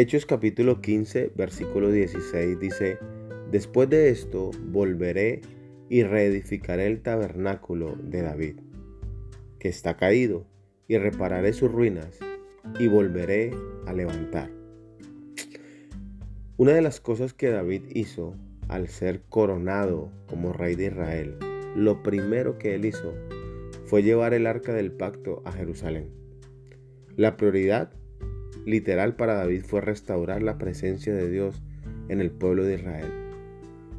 Hechos capítulo 15, versículo 16 dice, Después de esto volveré y reedificaré el tabernáculo de David, que está caído, y repararé sus ruinas, y volveré a levantar. Una de las cosas que David hizo al ser coronado como rey de Israel, lo primero que él hizo fue llevar el arca del pacto a Jerusalén. La prioridad literal para David fue restaurar la presencia de Dios en el pueblo de Israel.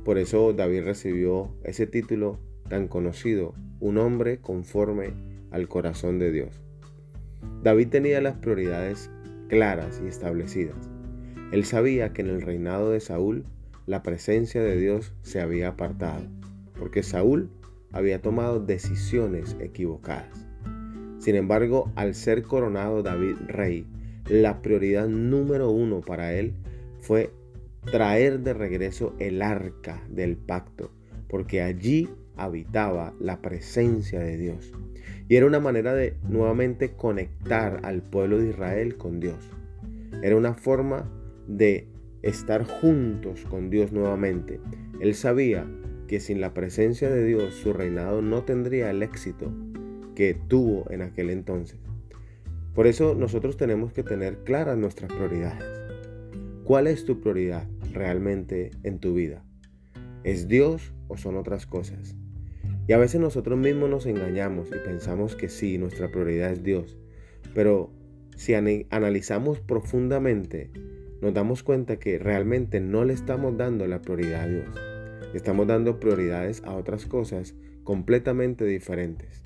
Por eso David recibió ese título tan conocido, un hombre conforme al corazón de Dios. David tenía las prioridades claras y establecidas. Él sabía que en el reinado de Saúl la presencia de Dios se había apartado, porque Saúl había tomado decisiones equivocadas. Sin embargo, al ser coronado David rey, la prioridad número uno para él fue traer de regreso el arca del pacto, porque allí habitaba la presencia de Dios. Y era una manera de nuevamente conectar al pueblo de Israel con Dios. Era una forma de estar juntos con Dios nuevamente. Él sabía que sin la presencia de Dios su reinado no tendría el éxito que tuvo en aquel entonces. Por eso nosotros tenemos que tener claras nuestras prioridades. ¿Cuál es tu prioridad realmente en tu vida? ¿Es Dios o son otras cosas? Y a veces nosotros mismos nos engañamos y pensamos que sí, nuestra prioridad es Dios. Pero si analizamos profundamente, nos damos cuenta que realmente no le estamos dando la prioridad a Dios. Estamos dando prioridades a otras cosas completamente diferentes.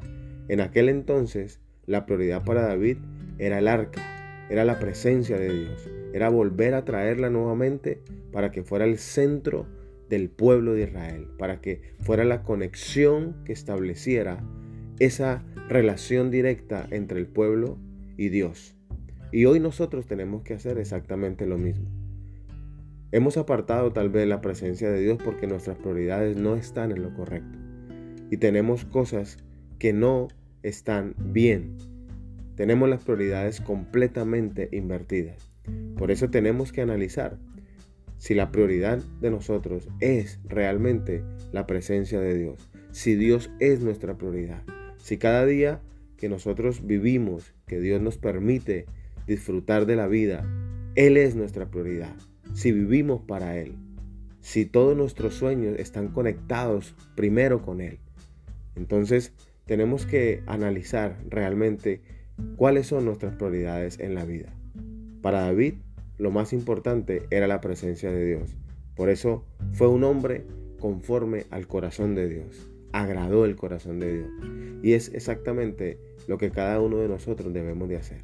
En aquel entonces, la prioridad para David era el arca, era la presencia de Dios, era volver a traerla nuevamente para que fuera el centro del pueblo de Israel, para que fuera la conexión que estableciera esa relación directa entre el pueblo y Dios. Y hoy nosotros tenemos que hacer exactamente lo mismo. Hemos apartado tal vez la presencia de Dios porque nuestras prioridades no están en lo correcto. Y tenemos cosas que no están bien tenemos las prioridades completamente invertidas. Por eso tenemos que analizar si la prioridad de nosotros es realmente la presencia de Dios, si Dios es nuestra prioridad, si cada día que nosotros vivimos, que Dios nos permite disfrutar de la vida, Él es nuestra prioridad, si vivimos para Él, si todos nuestros sueños están conectados primero con Él. Entonces tenemos que analizar realmente ¿Cuáles son nuestras prioridades en la vida? Para David, lo más importante era la presencia de Dios. Por eso fue un hombre conforme al corazón de Dios. Agradó el corazón de Dios. Y es exactamente lo que cada uno de nosotros debemos de hacer.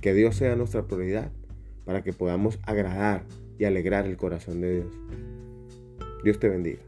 Que Dios sea nuestra prioridad para que podamos agradar y alegrar el corazón de Dios. Dios te bendiga.